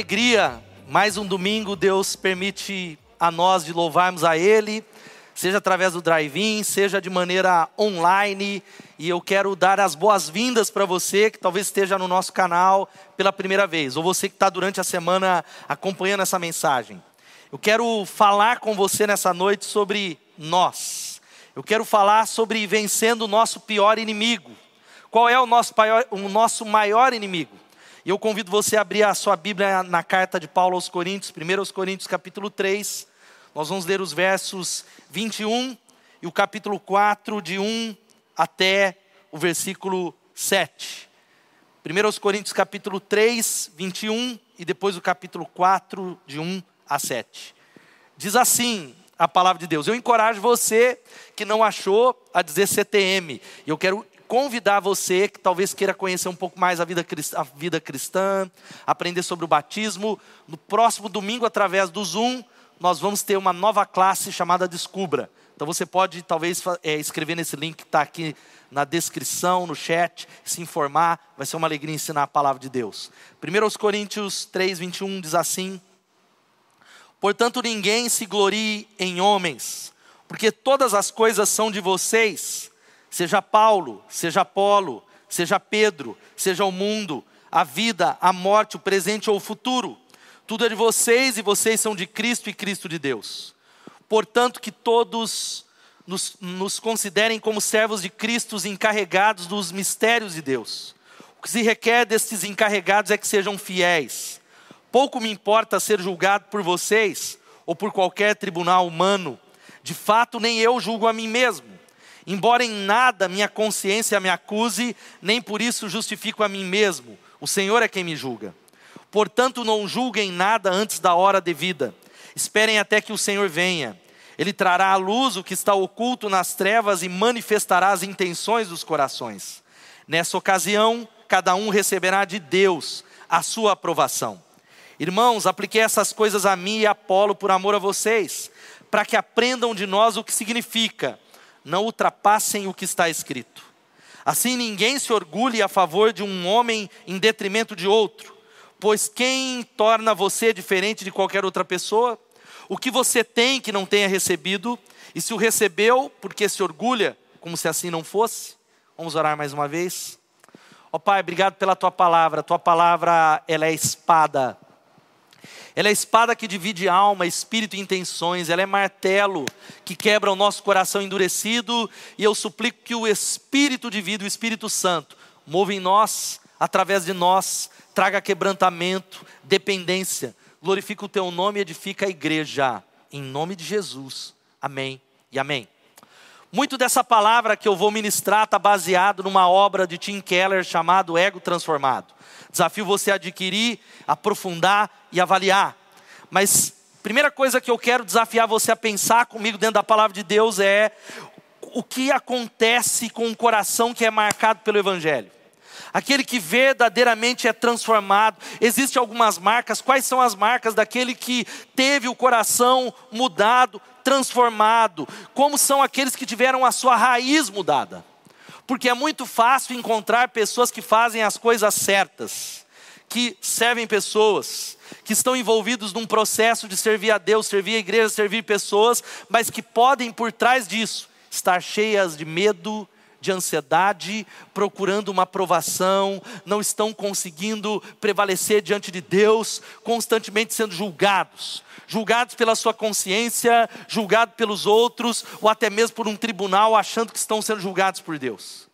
Alegria! Mais um domingo Deus permite a nós de louvarmos a Ele, seja através do drive-in, seja de maneira online. E eu quero dar as boas-vindas para você que talvez esteja no nosso canal pela primeira vez, ou você que está durante a semana acompanhando essa mensagem. Eu quero falar com você nessa noite sobre nós. Eu quero falar sobre vencendo o nosso pior inimigo. Qual é o nosso, maior, o nosso maior inimigo? E eu convido você a abrir a sua Bíblia na carta de Paulo aos Coríntios, 1 aos Coríntios, capítulo 3. Nós vamos ler os versos 21 e o capítulo 4, de 1 até o versículo 7. 1 aos Coríntios, capítulo 3, 21 e depois o capítulo 4, de 1 a 7. Diz assim a palavra de Deus. Eu encorajo você que não achou a dizer CTM. Eu quero convidar você que talvez queira conhecer um pouco mais a vida, a vida cristã, aprender sobre o batismo. No próximo domingo, através do Zoom, nós vamos ter uma nova classe chamada Descubra. Então você pode talvez é, escrever nesse link que está aqui na descrição, no chat, se informar. Vai ser uma alegria ensinar a palavra de Deus. 1 Coríntios 3, 21 diz assim: Portanto, ninguém se glorie em homens, porque todas as coisas são de vocês Seja Paulo, seja Apolo, seja Pedro, seja o mundo, a vida, a morte, o presente ou o futuro. Tudo é de vocês e vocês são de Cristo e Cristo de Deus. Portanto, que todos nos, nos considerem como servos de Cristo, encarregados dos mistérios de Deus. O que se requer destes encarregados é que sejam fiéis. Pouco me importa ser julgado por vocês ou por qualquer tribunal humano. De fato, nem eu julgo a mim mesmo Embora em nada minha consciência me acuse, nem por isso justifico a mim mesmo. O Senhor é quem me julga. Portanto, não julguem nada antes da hora devida. Esperem até que o Senhor venha. Ele trará à luz o que está oculto nas trevas e manifestará as intenções dos corações. Nessa ocasião, cada um receberá de Deus a sua aprovação. Irmãos, apliquei essas coisas a mim e a Apolo por amor a vocês, para que aprendam de nós o que significa não ultrapassem o que está escrito. Assim ninguém se orgulhe a favor de um homem em detrimento de outro, pois quem torna você diferente de qualquer outra pessoa? O que você tem que não tenha recebido, e se o recebeu, porque se orgulha, como se assim não fosse? Vamos orar mais uma vez. Ó oh, Pai, obrigado pela tua palavra. Tua palavra, ela é espada ela é espada que divide alma, espírito e intenções. Ela é martelo que quebra o nosso coração endurecido. E eu suplico que o Espírito de vida, o Espírito Santo, mova em nós, através de nós, traga quebrantamento, dependência. Glorifica o teu nome e edifica a igreja. Em nome de Jesus. Amém e amém. Muito dessa palavra que eu vou ministrar está baseado numa obra de Tim Keller chamado Ego Transformado. Desafio você adquirir, aprofundar e avaliar. Mas primeira coisa que eu quero desafiar você a pensar comigo dentro da palavra de Deus é o que acontece com um coração que é marcado pelo evangelho. Aquele que verdadeiramente é transformado. Existem algumas marcas. Quais são as marcas daquele que teve o coração mudado, transformado? Como são aqueles que tiveram a sua raiz mudada? Porque é muito fácil encontrar pessoas que fazem as coisas certas, que servem pessoas, que estão envolvidos num processo de servir a Deus, servir a igreja, servir pessoas, mas que podem por trás disso estar cheias de medo, de ansiedade, procurando uma aprovação, não estão conseguindo prevalecer diante de Deus, constantemente sendo julgados, julgados pela sua consciência, julgados pelos outros, ou até mesmo por um tribunal, achando que estão sendo julgados por Deus.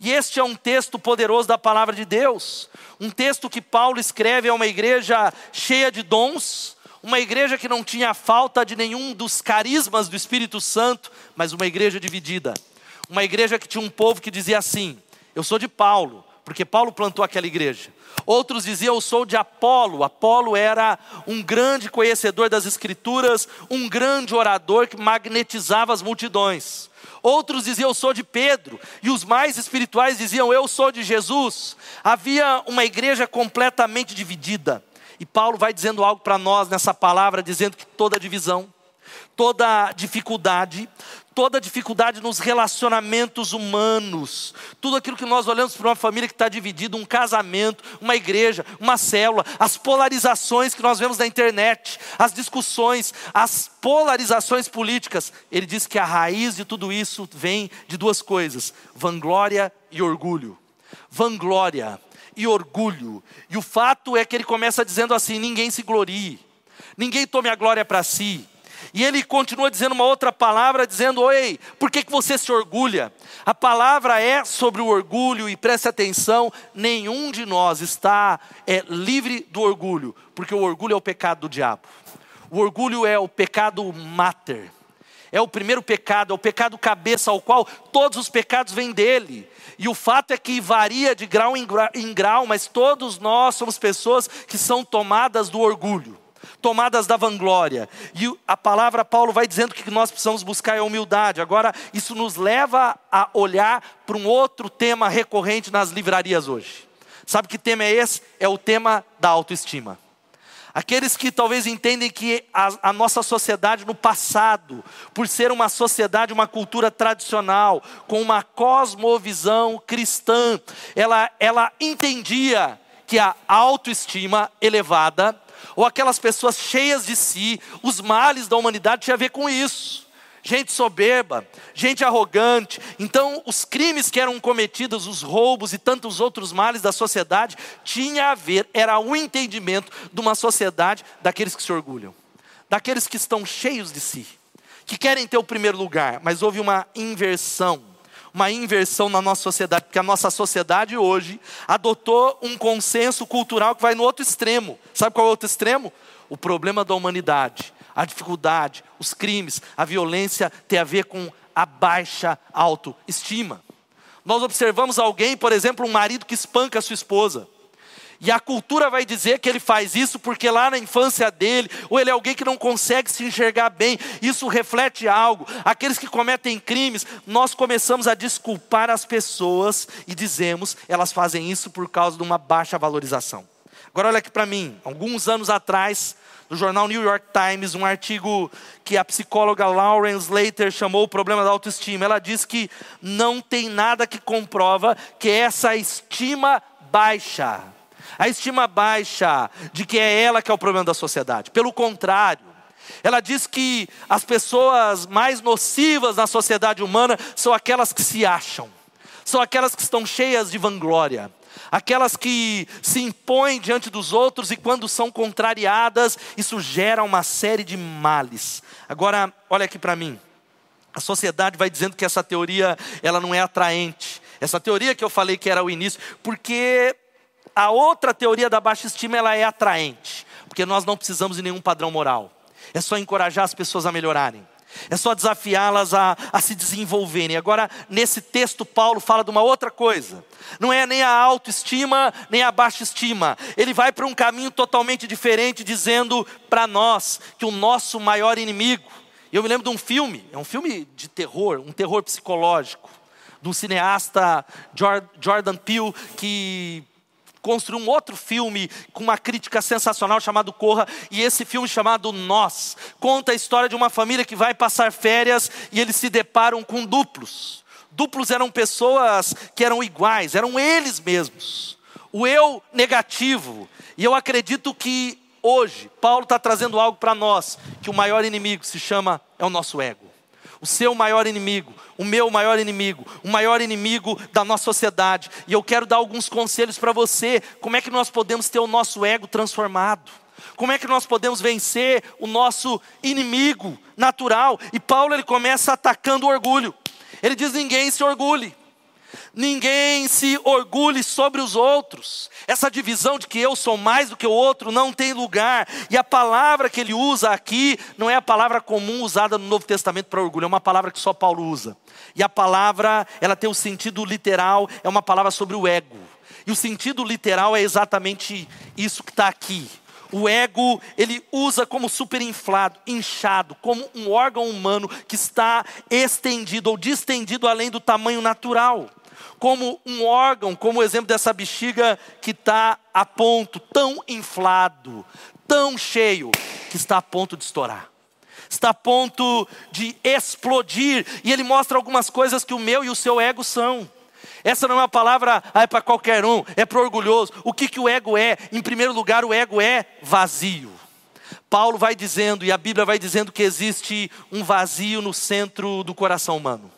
E este é um texto poderoso da palavra de Deus, um texto que Paulo escreve a uma igreja cheia de dons, uma igreja que não tinha falta de nenhum dos carismas do Espírito Santo, mas uma igreja dividida. Uma igreja que tinha um povo que dizia assim: Eu sou de Paulo, porque Paulo plantou aquela igreja. Outros diziam, eu sou de Apolo. Apolo era um grande conhecedor das Escrituras, um grande orador que magnetizava as multidões. Outros diziam, eu sou de Pedro. E os mais espirituais diziam, eu sou de Jesus. Havia uma igreja completamente dividida. E Paulo vai dizendo algo para nós nessa palavra, dizendo que toda divisão, toda dificuldade, toda dificuldade nos relacionamentos humanos, tudo aquilo que nós olhamos para uma família que está dividida, um casamento, uma igreja, uma célula, as polarizações que nós vemos na internet, as discussões, as polarizações políticas. Ele diz que a raiz de tudo isso vem de duas coisas: vanglória e orgulho. Vanglória e orgulho. E o fato é que ele começa dizendo assim: ninguém se glorie, ninguém tome a glória para si. E ele continua dizendo uma outra palavra, dizendo: Oi, por que, que você se orgulha? A palavra é sobre o orgulho, e preste atenção: nenhum de nós está é, livre do orgulho, porque o orgulho é o pecado do diabo. O orgulho é o pecado mater, é o primeiro pecado, é o pecado cabeça, ao qual todos os pecados vêm dele. E o fato é que varia de grau em grau, em grau mas todos nós somos pessoas que são tomadas do orgulho tomadas da vanglória. E a palavra Paulo vai dizendo que nós precisamos buscar a humildade. Agora, isso nos leva a olhar para um outro tema recorrente nas livrarias hoje. Sabe que tema é esse? É o tema da autoestima. Aqueles que talvez entendem que a, a, nossa sociedade no passado, por ser uma sociedade, uma cultura tradicional, com uma cosmovisão cristã, ela, ela entendia que a autoestima elevada ou aquelas pessoas cheias de si, os males da humanidade tinha a ver com isso. Gente soberba, gente arrogante. Então, os crimes que eram cometidos, os roubos e tantos outros males da sociedade, tinha a ver, era o entendimento de uma sociedade daqueles que se orgulham, daqueles que estão cheios de si, que querem ter o primeiro lugar, mas houve uma inversão uma inversão na nossa sociedade, porque a nossa sociedade hoje adotou um consenso cultural que vai no outro extremo. Sabe qual é o outro extremo? O problema da humanidade, a dificuldade, os crimes, a violência tem a ver com a baixa autoestima. Nós observamos alguém, por exemplo, um marido que espanca a sua esposa. E a cultura vai dizer que ele faz isso porque lá na infância dele, ou ele é alguém que não consegue se enxergar bem, isso reflete algo. Aqueles que cometem crimes, nós começamos a desculpar as pessoas e dizemos, elas fazem isso por causa de uma baixa valorização. Agora olha aqui para mim, alguns anos atrás, no jornal New York Times, um artigo que a psicóloga Lauren Slater chamou o problema da autoestima. Ela diz que não tem nada que comprova que essa estima baixa a estima baixa de que é ela que é o problema da sociedade. Pelo contrário, ela diz que as pessoas mais nocivas na sociedade humana são aquelas que se acham, são aquelas que estão cheias de vanglória, aquelas que se impõem diante dos outros e quando são contrariadas, isso gera uma série de males. Agora, olha aqui para mim. A sociedade vai dizendo que essa teoria ela não é atraente. Essa teoria que eu falei que era o início, porque a outra teoria da baixa estima ela é atraente, porque nós não precisamos de nenhum padrão moral. É só encorajar as pessoas a melhorarem. É só desafiá-las a, a, se desenvolverem. Agora, nesse texto, Paulo fala de uma outra coisa. Não é nem a autoestima, nem a baixa estima. Ele vai para um caminho totalmente diferente, dizendo para nós que o nosso maior inimigo. Eu me lembro de um filme, é um filme de terror, um terror psicológico, de um cineasta Jordan Peele, que construiu um outro filme com uma crítica sensacional chamado Corra, e esse filme chamado Nós conta a história de uma família que vai passar férias e eles se deparam com duplos. Duplos eram pessoas que eram iguais, eram eles mesmos. O eu negativo. E eu acredito que hoje Paulo está trazendo algo para nós, que o maior inimigo se chama é o nosso ego o seu maior inimigo, o meu maior inimigo, o maior inimigo da nossa sociedade. E eu quero dar alguns conselhos para você, como é que nós podemos ter o nosso ego transformado? Como é que nós podemos vencer o nosso inimigo natural? E Paulo ele começa atacando o orgulho. Ele diz: ninguém se orgulhe. Ninguém se orgulhe sobre os outros. Essa divisão de que eu sou mais do que o outro não tem lugar. E a palavra que ele usa aqui não é a palavra comum usada no Novo Testamento para orgulho, é uma palavra que só Paulo usa. E a palavra, ela tem o sentido literal, é uma palavra sobre o ego. E o sentido literal é exatamente isso que está aqui. O ego, ele usa como superinflado, inchado, como um órgão humano que está estendido ou distendido além do tamanho natural como um órgão, como o exemplo dessa bexiga que está a ponto, tão inflado, tão cheio, que está a ponto de estourar. está a ponto de explodir, e ele mostra algumas coisas que o meu e o seu ego são. Essa não é uma palavra ah, é para qualquer um, é para orgulhoso. O que, que o ego é? Em primeiro lugar, o ego é vazio. Paulo vai dizendo, e a Bíblia vai dizendo que existe um vazio no centro do coração humano.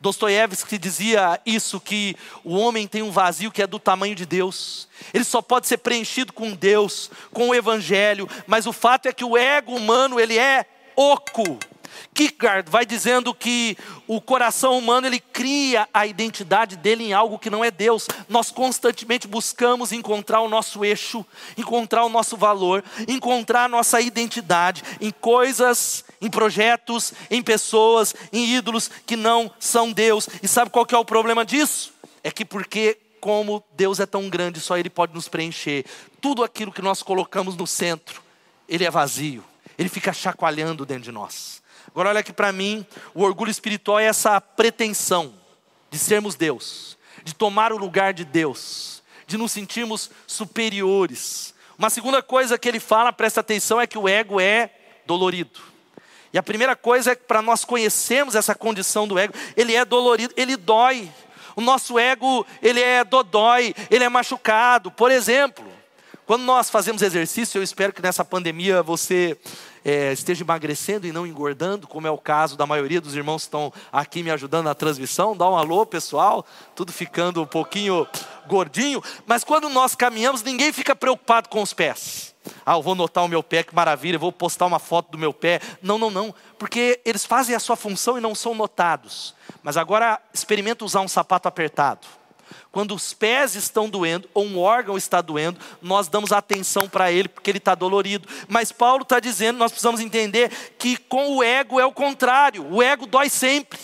Dostoiévski dizia isso que o homem tem um vazio que é do tamanho de Deus. Ele só pode ser preenchido com Deus, com o evangelho, mas o fato é que o ego humano, ele é oco. Kierkegaard vai dizendo que o coração humano ele cria a identidade dele em algo que não é Deus. Nós constantemente buscamos encontrar o nosso eixo, encontrar o nosso valor, encontrar a nossa identidade em coisas, em projetos, em pessoas, em ídolos que não são Deus. E sabe qual que é o problema disso? É que porque como Deus é tão grande, só Ele pode nos preencher. Tudo aquilo que nós colocamos no centro, Ele é vazio. Ele fica chacoalhando dentro de nós. Agora olha aqui para mim, o orgulho espiritual é essa pretensão de sermos Deus, de tomar o lugar de Deus, de nos sentirmos superiores. Uma segunda coisa que ele fala, presta atenção, é que o ego é dolorido. E a primeira coisa é que para nós conhecermos essa condição do ego, ele é dolorido, ele dói. O nosso ego, ele é dodói, ele é machucado. Por exemplo, quando nós fazemos exercício, eu espero que nessa pandemia você é, esteja emagrecendo e não engordando, como é o caso da maioria dos irmãos que estão aqui me ajudando na transmissão. Dá um alô, pessoal. Tudo ficando um pouquinho gordinho. Mas quando nós caminhamos, ninguém fica preocupado com os pés. Ah, eu vou notar o meu pé, que maravilha, eu vou postar uma foto do meu pé. Não, não, não. Porque eles fazem a sua função e não são notados. Mas agora experimenta usar um sapato apertado. Quando os pés estão doendo, ou um órgão está doendo, nós damos atenção para ele, porque ele está dolorido. Mas Paulo está dizendo, nós precisamos entender que com o ego é o contrário, o ego dói sempre.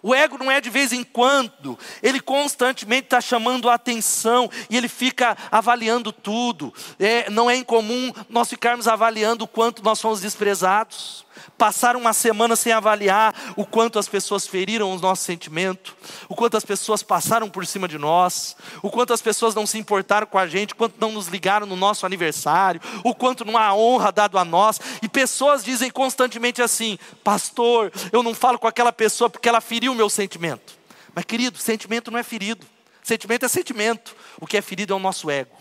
O ego não é de vez em quando, ele constantemente está chamando a atenção e ele fica avaliando tudo. É, não é incomum nós ficarmos avaliando o quanto nós somos desprezados passar uma semana sem avaliar o quanto as pessoas feriram o nosso sentimento, o quanto as pessoas passaram por cima de nós, o quanto as pessoas não se importaram com a gente, o quanto não nos ligaram no nosso aniversário, o quanto não há honra dado a nós. E pessoas dizem constantemente assim: Pastor, eu não falo com aquela pessoa porque ela feriu o meu sentimento. Mas, querido, sentimento não é ferido. Sentimento é sentimento. O que é ferido é o nosso ego.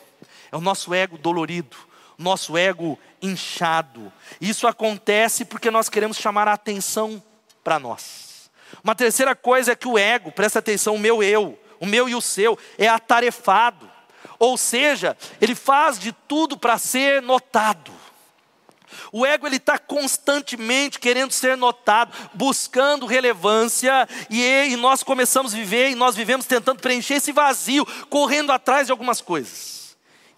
É o nosso ego dolorido nosso ego inchado. Isso acontece porque nós queremos chamar a atenção para nós. Uma terceira coisa é que o ego, presta atenção, o meu eu, o meu e o seu, é atarefado. Ou seja, ele faz de tudo para ser notado. O ego ele está constantemente querendo ser notado, buscando relevância, e, e nós começamos a viver, e nós vivemos tentando preencher esse vazio, correndo atrás de algumas coisas.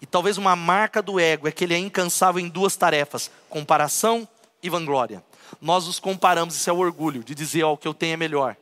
E talvez uma marca do ego é que ele é incansável em duas tarefas: comparação e vanglória. Nós nos comparamos, isso é o orgulho, de dizer, ó, o que eu tenho é melhor.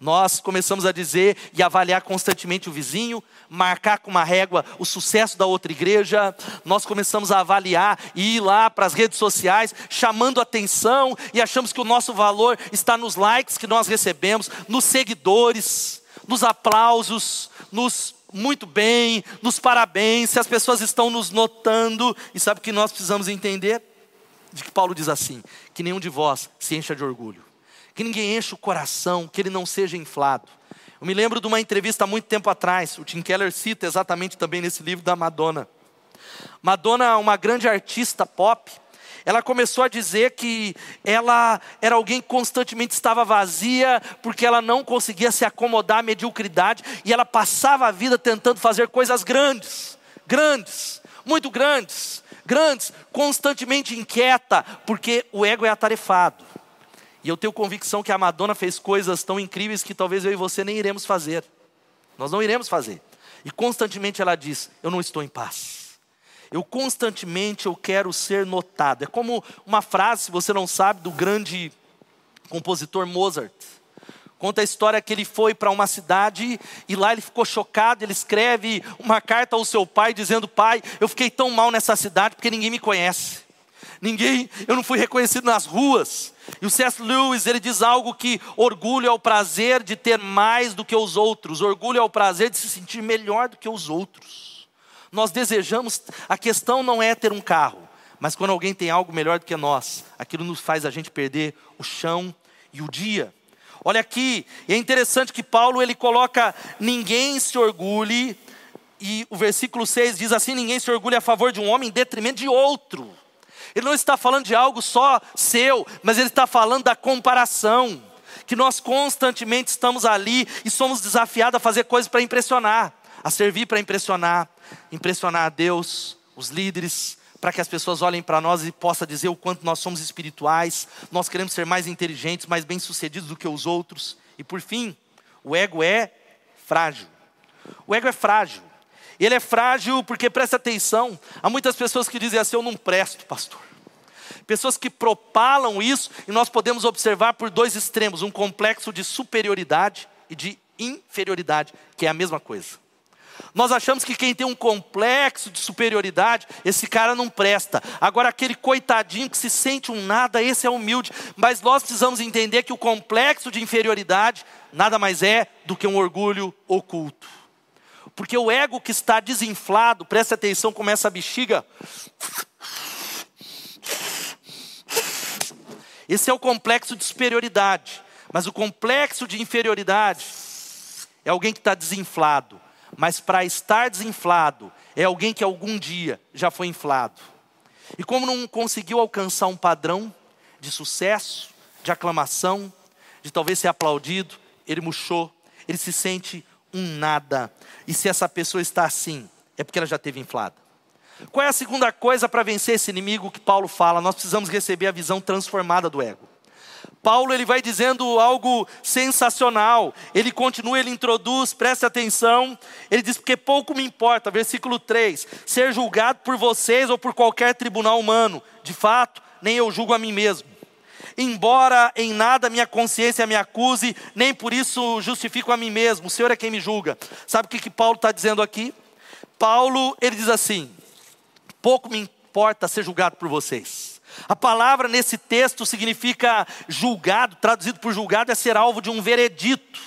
Nós começamos a dizer e avaliar constantemente o vizinho, marcar com uma régua o sucesso da outra igreja. Nós começamos a avaliar e ir lá para as redes sociais, chamando atenção e achamos que o nosso valor está nos likes que nós recebemos, nos seguidores, nos aplausos, nos muito bem, nos parabéns, se as pessoas estão nos notando, e sabe o que nós precisamos entender? De que Paulo diz assim: que nenhum de vós se encha de orgulho, que ninguém encha o coração, que ele não seja inflado. Eu me lembro de uma entrevista há muito tempo atrás, o Tim Keller cita exatamente também nesse livro da Madonna. Madonna, uma grande artista pop, ela começou a dizer que ela era alguém que constantemente estava vazia, porque ela não conseguia se acomodar à mediocridade, e ela passava a vida tentando fazer coisas grandes, grandes, muito grandes, grandes, constantemente inquieta, porque o ego é atarefado. E eu tenho convicção que a Madonna fez coisas tão incríveis que talvez eu e você nem iremos fazer. Nós não iremos fazer. E constantemente ela diz: Eu não estou em paz. Eu constantemente eu quero ser notado. É como uma frase, se você não sabe, do grande compositor Mozart. Conta a história que ele foi para uma cidade e lá ele ficou chocado. Ele escreve uma carta ao seu pai dizendo: Pai, eu fiquei tão mal nessa cidade porque ninguém me conhece. Ninguém, eu não fui reconhecido nas ruas. E o C.S. Lewis, ele diz algo que orgulho é o prazer de ter mais do que os outros, orgulho é o prazer de se sentir melhor do que os outros. Nós desejamos, a questão não é ter um carro, Mas quando alguém tem algo melhor do que nós, aquilo nos faz a gente perder o chão e o dia. Olha aqui, é interessante que Paulo ele coloca ninguém se orgulhe e o versículo 6 diz assim: ninguém se orgulhe a favor de um homem em detrimento de outro. Ele não está falando de algo só seu, mas ele está falando da comparação. Que nós constantemente estamos ali e somos desafiados a fazer coisas para impressionar, a servir para impressionar, impressionar a Deus, os líderes, para que as pessoas olhem para nós e possam dizer o quanto nós somos espirituais, nós queremos ser mais inteligentes, mais bem-sucedidos do que os outros. E por fim, o ego é frágil. O ego é frágil. Ele é frágil porque, presta atenção, há muitas pessoas que dizem assim: eu não presto, pastor. Pessoas que propalam isso, e nós podemos observar por dois extremos: um complexo de superioridade e de inferioridade, que é a mesma coisa. Nós achamos que quem tem um complexo de superioridade, esse cara não presta. Agora, aquele coitadinho que se sente um nada, esse é humilde. Mas nós precisamos entender que o complexo de inferioridade nada mais é do que um orgulho oculto. Porque o ego que está desinflado, presta atenção como essa bexiga. Esse é o complexo de superioridade. Mas o complexo de inferioridade é alguém que está desinflado. Mas para estar desinflado, é alguém que algum dia já foi inflado. E como não conseguiu alcançar um padrão de sucesso, de aclamação, de talvez ser aplaudido, ele murchou, ele se sente um nada. E se essa pessoa está assim, é porque ela já teve inflada. Qual é a segunda coisa para vencer esse inimigo que Paulo fala? Nós precisamos receber a visão transformada do ego. Paulo ele vai dizendo algo sensacional. Ele continua, ele introduz, preste atenção. Ele diz: Porque pouco me importa, versículo 3: ser julgado por vocês ou por qualquer tribunal humano. De fato, nem eu julgo a mim mesmo embora em nada minha consciência me acuse, nem por isso justifico a mim mesmo, o Senhor é quem me julga. Sabe o que, que Paulo está dizendo aqui? Paulo, ele diz assim: pouco me importa ser julgado por vocês. A palavra nesse texto significa julgado, traduzido por julgado é ser alvo de um veredito.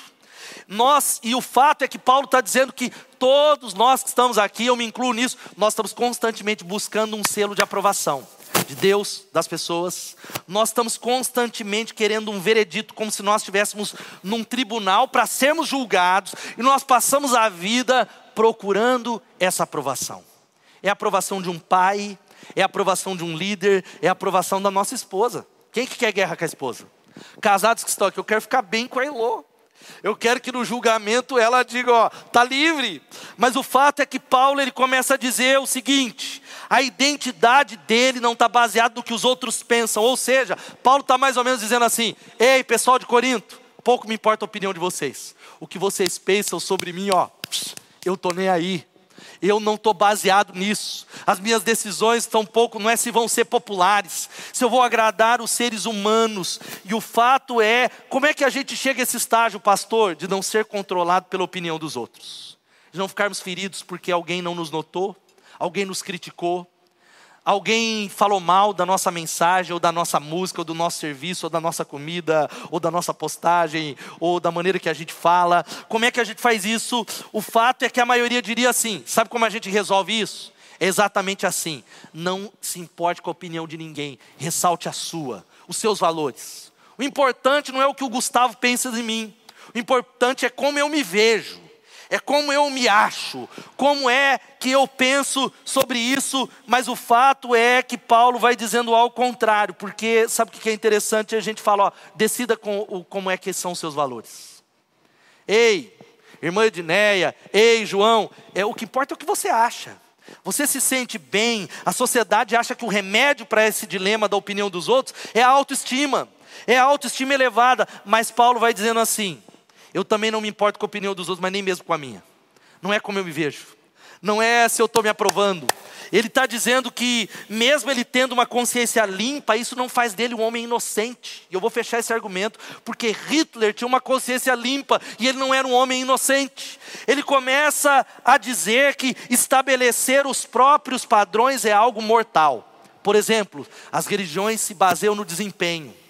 Nós, e o fato é que Paulo está dizendo que todos nós que estamos aqui, eu me incluo nisso, nós estamos constantemente buscando um selo de aprovação de Deus, das pessoas. Nós estamos constantemente querendo um veredito, como se nós estivéssemos num tribunal para sermos julgados, e nós passamos a vida procurando essa aprovação. É a aprovação de um pai, é a aprovação de um líder, é a aprovação da nossa esposa. Quem que quer guerra com a esposa? Casados que estão aqui, eu quero ficar bem com a Elô. Eu quero que no julgamento ela diga, ó, tá livre. Mas o fato é que Paulo ele começa a dizer o seguinte: a identidade dele não está baseada no que os outros pensam. Ou seja, Paulo está mais ou menos dizendo assim: ei, pessoal de Corinto, pouco me importa a opinião de vocês. O que vocês pensam sobre mim, ó, eu tô nem aí. Eu não estou baseado nisso. As minhas decisões estão pouco, não é se vão ser populares, se eu vou agradar os seres humanos. E o fato é, como é que a gente chega a esse estágio, pastor, de não ser controlado pela opinião dos outros? De não ficarmos feridos porque alguém não nos notou, alguém nos criticou, alguém falou mal da nossa mensagem, ou da nossa música, ou do nosso serviço, ou da nossa comida, ou da nossa postagem, ou da maneira que a gente fala. Como é que a gente faz isso? O fato é que a maioria diria assim: sabe como a gente resolve isso? É exatamente assim. Não se importe com a opinião de ninguém, ressalte a sua, os seus valores. O importante não é o que o Gustavo pensa de mim, o importante é como eu me vejo é como eu me acho, como é que eu penso sobre isso, mas o fato é que Paulo vai dizendo ao contrário, porque sabe o que é interessante? A gente fala, ó, decida com, como é que são os seus valores. Ei, irmã Edneia, ei, João, é, o que importa é o que você acha. Você se sente bem, a sociedade acha que o remédio para esse dilema da opinião dos outros é a autoestima, é a autoestima elevada, mas Paulo vai dizendo assim: eu também não me importo com a opinião dos outros, mas nem mesmo com a minha. Não é como eu me vejo. Não é se eu estou me aprovando. Ele está dizendo que, mesmo ele tendo uma consciência limpa, isso não faz dele um homem inocente. E eu vou fechar esse argumento, porque Hitler tinha uma consciência limpa e ele não era um homem inocente. Ele começa a dizer que estabelecer os próprios padrões é algo mortal. Por exemplo, as religiões se baseiam no desempenho.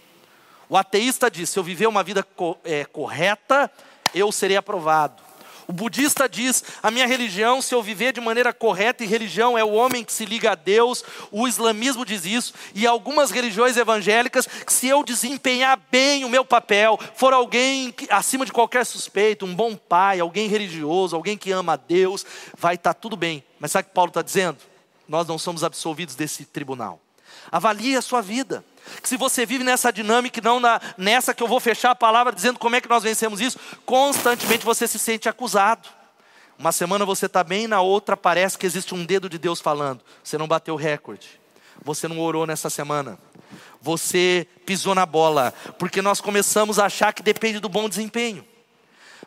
O ateísta diz: se eu viver uma vida co é, correta, eu serei aprovado. O budista diz: a minha religião, se eu viver de maneira correta, e religião é o homem que se liga a Deus, o islamismo diz isso, e algumas religiões evangélicas, que se eu desempenhar bem o meu papel, for alguém que, acima de qualquer suspeito, um bom pai, alguém religioso, alguém que ama a Deus, vai estar tá tudo bem. Mas sabe o que Paulo está dizendo? Nós não somos absolvidos desse tribunal. Avalie a sua vida. Que se você vive nessa dinâmica e não na, nessa que eu vou fechar a palavra dizendo como é que nós vencemos isso, constantemente você se sente acusado. Uma semana você está bem, na outra parece que existe um dedo de Deus falando. Você não bateu recorde. Você não orou nessa semana. Você pisou na bola. Porque nós começamos a achar que depende do bom desempenho.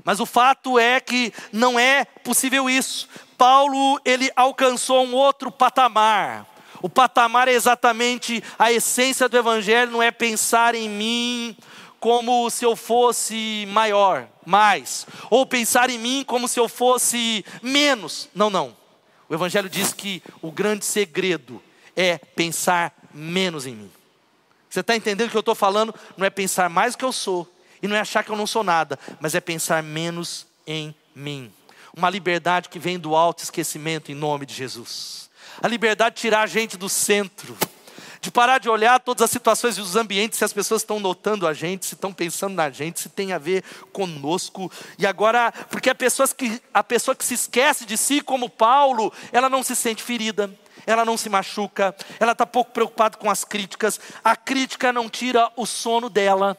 Mas o fato é que não é possível isso. Paulo, ele alcançou um outro patamar. O patamar é exatamente a essência do Evangelho, não é pensar em mim como se eu fosse maior, mais, ou pensar em mim como se eu fosse menos. Não, não. O Evangelho diz que o grande segredo é pensar menos em mim. Você está entendendo o que eu estou falando? Não é pensar mais que eu sou, e não é achar que eu não sou nada, mas é pensar menos em mim. Uma liberdade que vem do alto esquecimento em nome de Jesus a liberdade de tirar a gente do centro, de parar de olhar todas as situações e os ambientes, se as pessoas estão notando a gente, se estão pensando na gente, se tem a ver conosco. E agora, porque a pessoa que, a pessoa que se esquece de si, como Paulo, ela não se sente ferida, ela não se machuca, ela está pouco preocupada com as críticas, a crítica não tira o sono dela.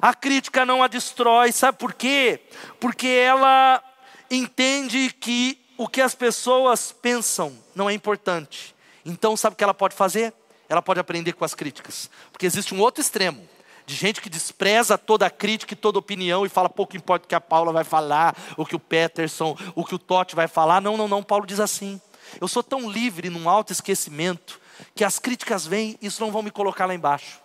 A crítica não a destrói, sabe por quê? Porque ela entende que o que as pessoas pensam não é importante. Então, sabe o que ela pode fazer? Ela pode aprender com as críticas. Porque existe um outro extremo de gente que despreza toda crítica e toda opinião e fala pouco importa o que a Paula vai falar, o que o Peterson, o que o Totti vai falar. Não, não, não. Paulo diz assim: eu sou tão livre num alto esquecimento que as críticas vêm e isso não vão me colocar lá embaixo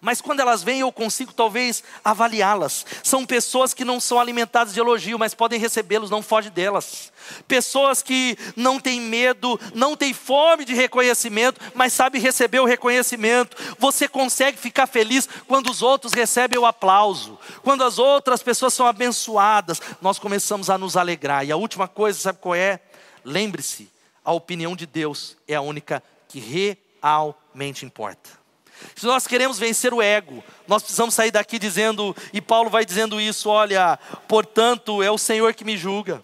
mas quando elas vêm eu consigo talvez avaliá-las. São pessoas que não são alimentadas de elogio, mas podem recebê-los, não foge delas. Pessoas que não têm medo, não têm fome de reconhecimento, mas sabem receber o reconhecimento. Você consegue ficar feliz quando os outros recebem o aplauso, quando as outras pessoas são abençoadas, nós começamos a nos alegrar. E a última coisa, sabe qual é? Lembre-se, a opinião de Deus é a única que realmente importa. Se nós queremos vencer o ego, nós precisamos sair daqui dizendo, e Paulo vai dizendo isso: olha, portanto, é o Senhor que me julga.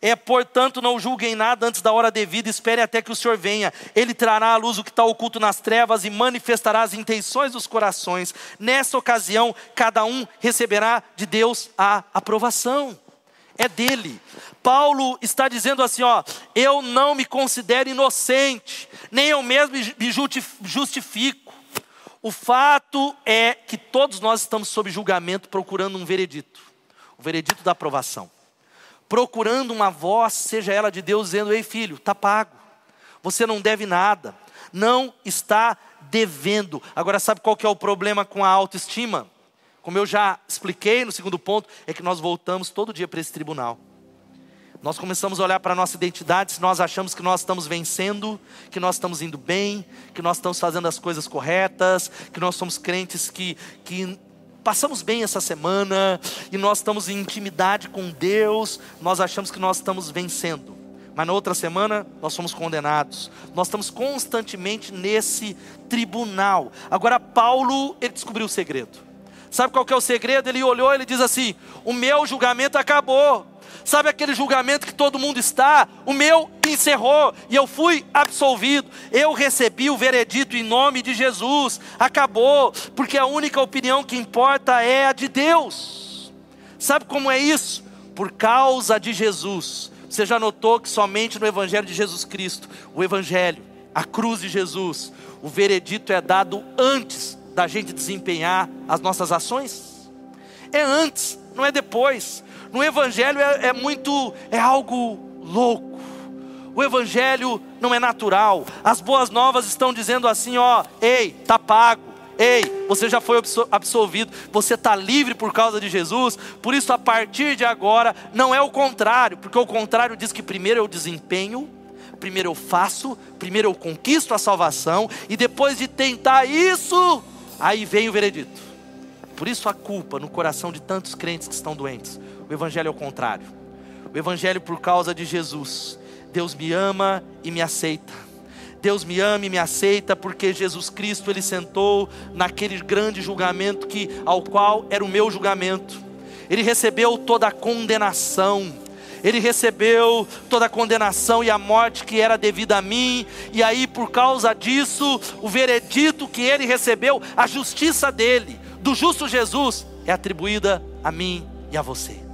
É, portanto, não julguem nada antes da hora devida, espere até que o Senhor venha. Ele trará à luz o que está oculto nas trevas e manifestará as intenções dos corações. Nessa ocasião, cada um receberá de Deus a aprovação. É dele. Paulo está dizendo assim: ó, eu não me considero inocente, nem eu mesmo me justifico. O fato é que todos nós estamos sob julgamento procurando um veredito, o veredito da aprovação. Procurando uma voz, seja ela de Deus, dizendo: Ei filho, está pago, você não deve nada, não está devendo. Agora, sabe qual que é o problema com a autoestima? Como eu já expliquei no segundo ponto, é que nós voltamos todo dia para esse tribunal. Nós começamos a olhar para a nossa identidade, se nós achamos que nós estamos vencendo, que nós estamos indo bem, que nós estamos fazendo as coisas corretas, que nós somos crentes que, que passamos bem essa semana e nós estamos em intimidade com Deus, nós achamos que nós estamos vencendo. Mas na outra semana nós somos condenados. Nós estamos constantemente nesse tribunal. Agora Paulo, ele descobriu o segredo. Sabe qual que é o segredo? Ele olhou, ele diz assim: "O meu julgamento acabou. Sabe aquele julgamento que todo mundo está? O meu encerrou e eu fui absolvido. Eu recebi o veredito em nome de Jesus. Acabou, porque a única opinião que importa é a de Deus. Sabe como é isso? Por causa de Jesus. Você já notou que somente no Evangelho de Jesus Cristo, o Evangelho, a cruz de Jesus, o veredito é dado antes da gente desempenhar as nossas ações? É antes, não é depois. No Evangelho é, é muito, é algo louco. O Evangelho não é natural. As boas novas estão dizendo assim: ó, ei, tá pago. Ei, você já foi absolvido, você está livre por causa de Jesus, por isso a partir de agora não é o contrário, porque o contrário diz que primeiro eu desempenho, primeiro eu faço, primeiro eu conquisto a salvação, e depois de tentar isso, aí vem o veredito. Por isso a culpa no coração de tantos crentes que estão doentes. O Evangelho é o contrário. O Evangelho, por causa de Jesus, Deus me ama e me aceita. Deus me ama e me aceita porque Jesus Cristo ele sentou naquele grande julgamento que ao qual era o meu julgamento. Ele recebeu toda a condenação. Ele recebeu toda a condenação e a morte que era devida a mim, e aí por causa disso, o veredito que ele recebeu, a justiça dele, do justo Jesus é atribuída a mim e a você.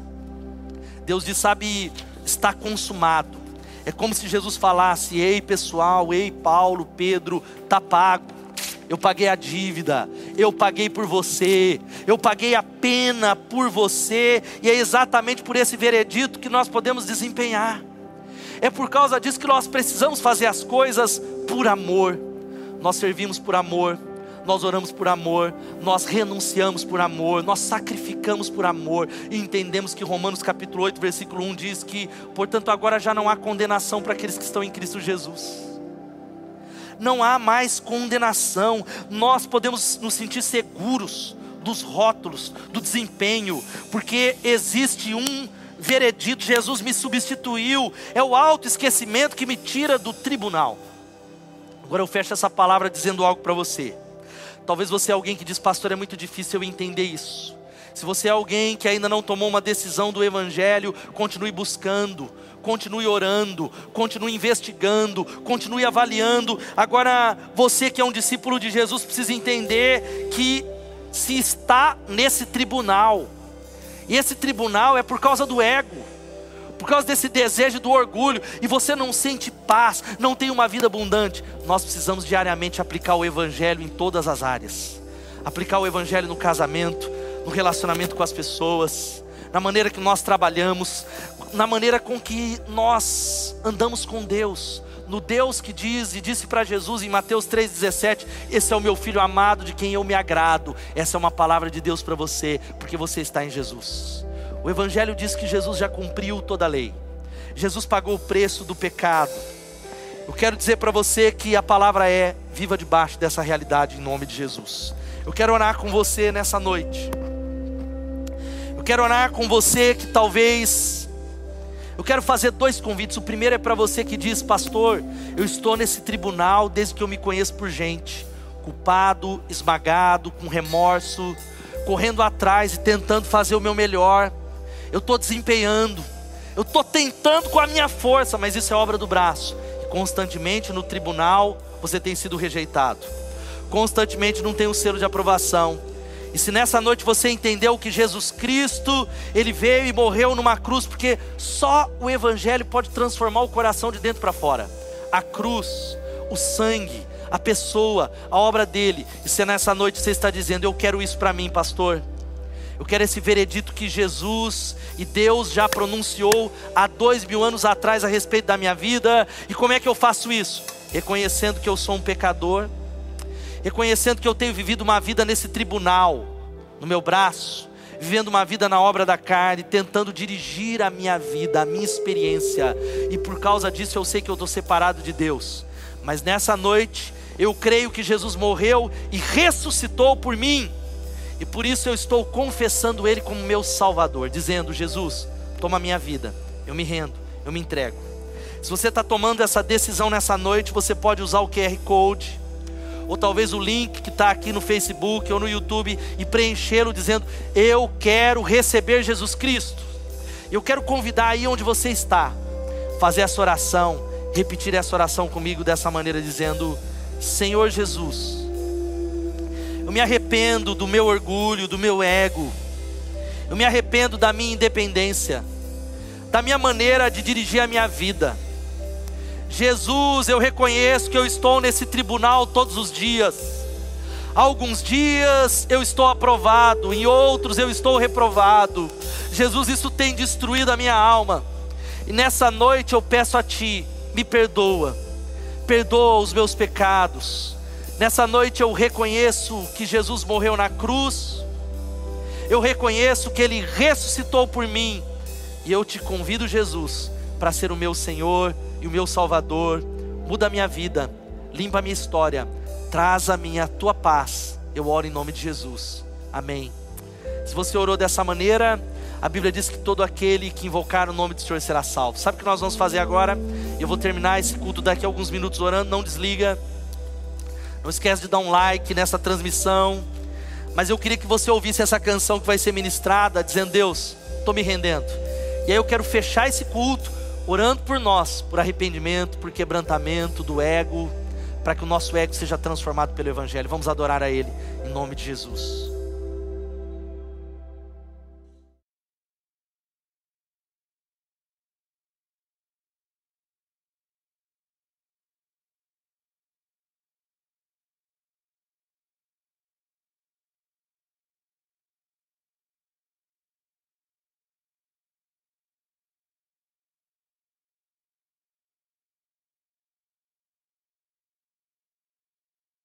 Deus diz: sabe, está consumado. É como se Jesus falasse: Ei pessoal, ei Paulo, Pedro, está pago. Eu paguei a dívida, eu paguei por você, eu paguei a pena por você, e é exatamente por esse veredito que nós podemos desempenhar. É por causa disso que nós precisamos fazer as coisas por amor. Nós servimos por amor, nós oramos por amor, nós renunciamos por amor, nós sacrificamos por amor e entendemos que Romanos capítulo 8, versículo 1 diz que, portanto, agora já não há condenação para aqueles que estão em Cristo Jesus. Não há mais condenação, nós podemos nos sentir seguros dos rótulos, do desempenho, porque existe um veredito, Jesus me substituiu, é o autoesquecimento que me tira do tribunal. Agora eu fecho essa palavra dizendo algo para você. Talvez você é alguém que diz, pastor, é muito difícil eu entender isso. Se você é alguém que ainda não tomou uma decisão do Evangelho, continue buscando, continue orando, continue investigando, continue avaliando. Agora, você que é um discípulo de Jesus precisa entender que se está nesse tribunal, e esse tribunal é por causa do ego por causa desse desejo do orgulho, e você não sente paz, não tem uma vida abundante, nós precisamos diariamente aplicar o Evangelho em todas as áreas aplicar o Evangelho no casamento, no relacionamento com as pessoas, na maneira que nós trabalhamos, na maneira com que nós andamos com Deus, no Deus que diz e disse para Jesus em Mateus 3,17: Esse é o meu filho amado de quem eu me agrado. Essa é uma palavra de Deus para você, porque você está em Jesus. O Evangelho diz que Jesus já cumpriu toda a lei. Jesus pagou o preço do pecado. Eu quero dizer para você que a palavra é: viva debaixo dessa realidade em nome de Jesus. Eu quero orar com você nessa noite. Eu quero orar com você que talvez. Eu quero fazer dois convites. O primeiro é para você que diz, pastor, eu estou nesse tribunal desde que eu me conheço por gente, culpado, esmagado, com remorso, correndo atrás e tentando fazer o meu melhor eu estou desempenhando, eu estou tentando com a minha força, mas isso é obra do braço. E constantemente no tribunal você tem sido rejeitado, constantemente não tem um selo de aprovação. E se nessa noite você entendeu que Jesus Cristo, Ele veio e morreu numa cruz, porque só o Evangelho pode transformar o coração de dentro para fora. A cruz, o sangue, a pessoa, a obra dele. E se nessa noite você está dizendo, eu quero isso para mim, pastor. Eu quero esse veredito que Jesus e Deus já pronunciou há dois mil anos atrás a respeito da minha vida. E como é que eu faço isso? Reconhecendo que eu sou um pecador, reconhecendo que eu tenho vivido uma vida nesse tribunal, no meu braço, vivendo uma vida na obra da carne, tentando dirigir a minha vida, a minha experiência. E por causa disso eu sei que eu estou separado de Deus. Mas nessa noite eu creio que Jesus morreu e ressuscitou por mim e por isso eu estou confessando Ele como meu Salvador, dizendo: Jesus, toma minha vida, eu me rendo, eu me entrego. Se você está tomando essa decisão nessa noite, você pode usar o QR Code, ou talvez o link que está aqui no Facebook ou no YouTube e preenchê-lo dizendo: Eu quero receber Jesus Cristo. Eu quero convidar aí onde você está, fazer essa oração, repetir essa oração comigo dessa maneira, dizendo: Senhor Jesus me arrependo do meu orgulho, do meu ego. Eu me arrependo da minha independência, da minha maneira de dirigir a minha vida. Jesus, eu reconheço que eu estou nesse tribunal todos os dias. Alguns dias eu estou aprovado, em outros eu estou reprovado. Jesus, isso tem destruído a minha alma. E nessa noite eu peço a Ti, me perdoa, perdoa os meus pecados Nessa noite eu reconheço que Jesus morreu na cruz, eu reconheço que Ele ressuscitou por mim, e eu te convido, Jesus, para ser o meu Senhor e o meu Salvador. Muda a minha vida, limpa a minha história, traz a minha tua paz. Eu oro em nome de Jesus. Amém Se você orou dessa maneira, a Bíblia diz que todo aquele que invocar o nome do Senhor será salvo. Sabe o que nós vamos fazer agora? Eu vou terminar esse culto daqui a alguns minutos orando, não desliga. Não esquece de dar um like nessa transmissão. Mas eu queria que você ouvisse essa canção que vai ser ministrada, dizendo: Deus, estou me rendendo. E aí eu quero fechar esse culto orando por nós, por arrependimento, por quebrantamento do ego, para que o nosso ego seja transformado pelo Evangelho. Vamos adorar a Ele, em nome de Jesus.